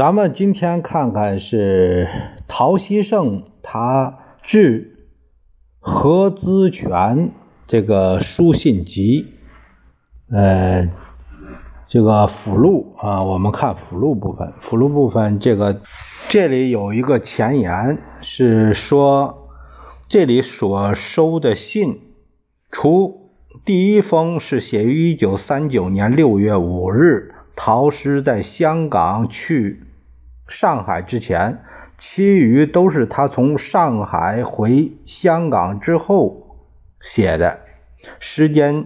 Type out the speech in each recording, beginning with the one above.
咱们今天看看是陶希圣他致何资权这个书信集，呃，这个附录啊，我们看附录部分。附录部分这个这里有一个前言，是说这里所收的信，除第一封是写于一九三九年六月五日，陶师在香港去。上海之前，其余都是他从上海回香港之后写的，时间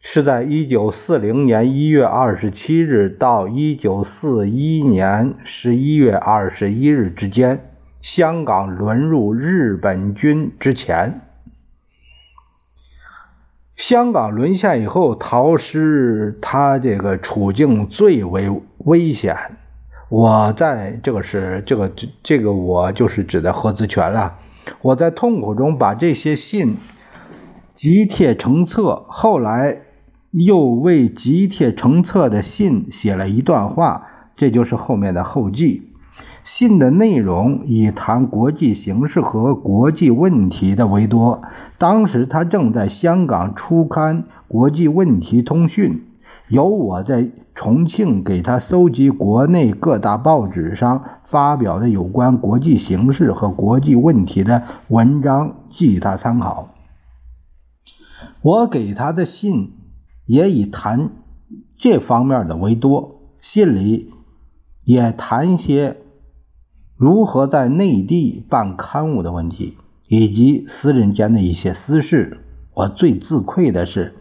是在一九四零年一月二十七日到一九四一年十一月二十一日之间，香港沦入日本军之前。香港沦陷以后，陶师他这个处境最为危险。我在这个是这个这这个我就是指的合资权了。我在痛苦中把这些信集帖成册，后来又为集帖成册的信写了一段话，这就是后面的后记。信的内容以谈国际形势和国际问题的为多。当时他正在香港出刊《国际问题通讯》。由我在重庆给他搜集国内各大报纸上发表的有关国际形势和国际问题的文章，寄他参考。我给他的信也以谈这方面的为多，信里也谈些如何在内地办刊物的问题，以及私人间的一些私事。我最自愧的是。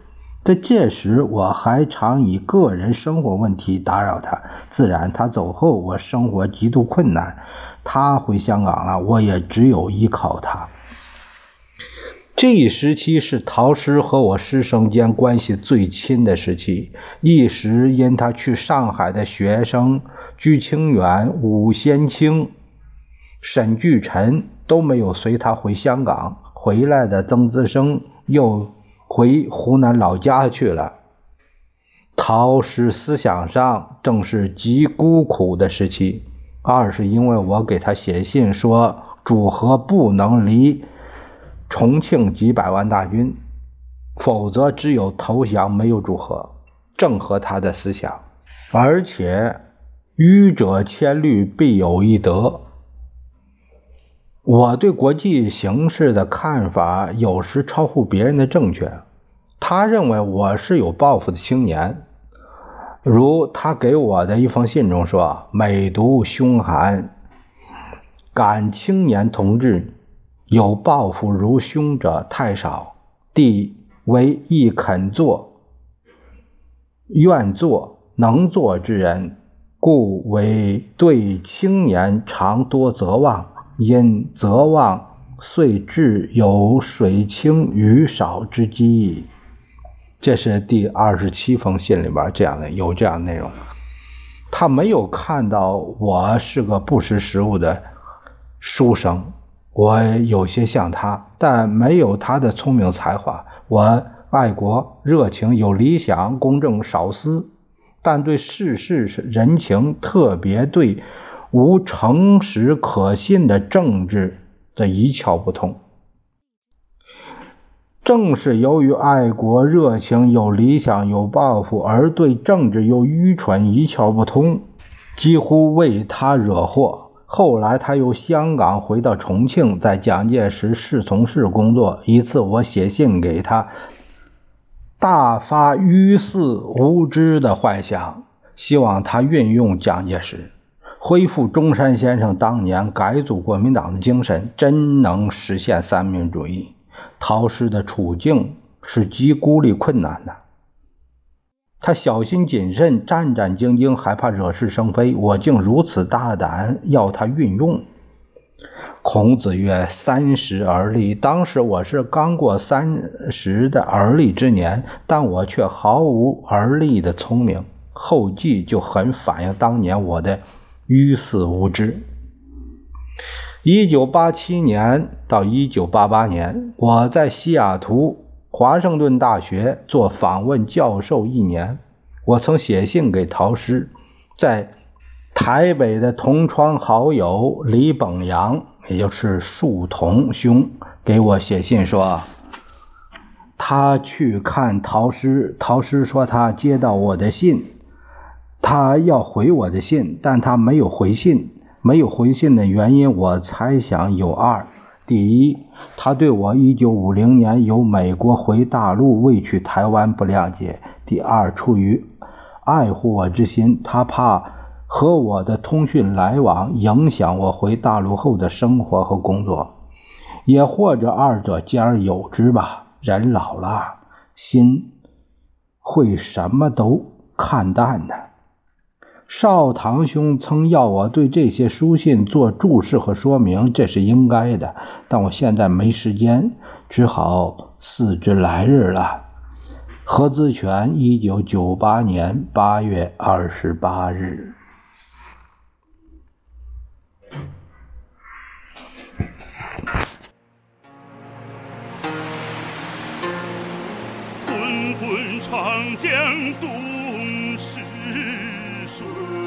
在这时，我还常以个人生活问题打扰他。自然，他走后，我生活极度困难。他回香港了，我也只有依靠他。这一时期是陶师和我师生间关系最亲的时期。一时因他去上海的学生居清远、武先清、沈巨臣都没有随他回香港，回来的曾资生又。回湖南老家去了。陶师思想上正是极孤苦的时期。二是因为我给他写信说，主和不能离重庆几百万大军，否则只有投降没有主和，正合他的思想。而且愚者千虑，必有一得。我对国际形势的看法有时超乎别人的正确。他认为我是有抱负的青年，如他给我的一封信中说：“美毒凶寒，感青年同志有抱负如兄者太少。弟为亦肯做、愿做、能做之人，故为对青年常多责望。”因则望遂至有水清鱼少之机。这是第二十七封信里边这样的有这样内容。他没有看到我是个不识时务的书生，我有些像他，但没有他的聪明才华。我爱国、热情、有理想、公正、少私，但对世事人情，特别对。无诚实可信的政治的一窍不通，正是由于爱国热情、有理想、有抱负，而对政治又愚蠢一窍不通，几乎为他惹祸。后来他由香港回到重庆，在蒋介石侍从室工作。一次，我写信给他，大发愚肆无知的幻想，希望他运用蒋介石。恢复中山先生当年改组国民党的精神，真能实现三民主义。陶氏的处境是极孤立困难的。他小心谨慎，战战兢兢，害怕惹是生非。我竟如此大胆，要他运用。孔子曰：“三十而立。”当时我是刚过三十的而立之年，但我却毫无而立的聪明。后记就很反映当年我的于死无知。一九八七年到一九八八年，我在西雅图华盛顿大学做访问教授一年。我曾写信给陶师，在台北的同窗好友李本阳。也就是树童兄给我写信说，他去看陶师，陶师说他接到我的信，他要回我的信，但他没有回信。没有回信的原因，我猜想有二：第一，他对我1950年由美国回大陆未去台湾不谅解；第二，出于爱护我之心，他怕。和我的通讯来往影响我回大陆后的生活和工作，也或者二者兼而有之吧。人老了，心会什么都看淡的。少堂兄曾要我对这些书信做注释和说明，这是应该的，但我现在没时间，只好四之来日了。何资全，一九九八年八月二十八日。滚滚长江东逝水。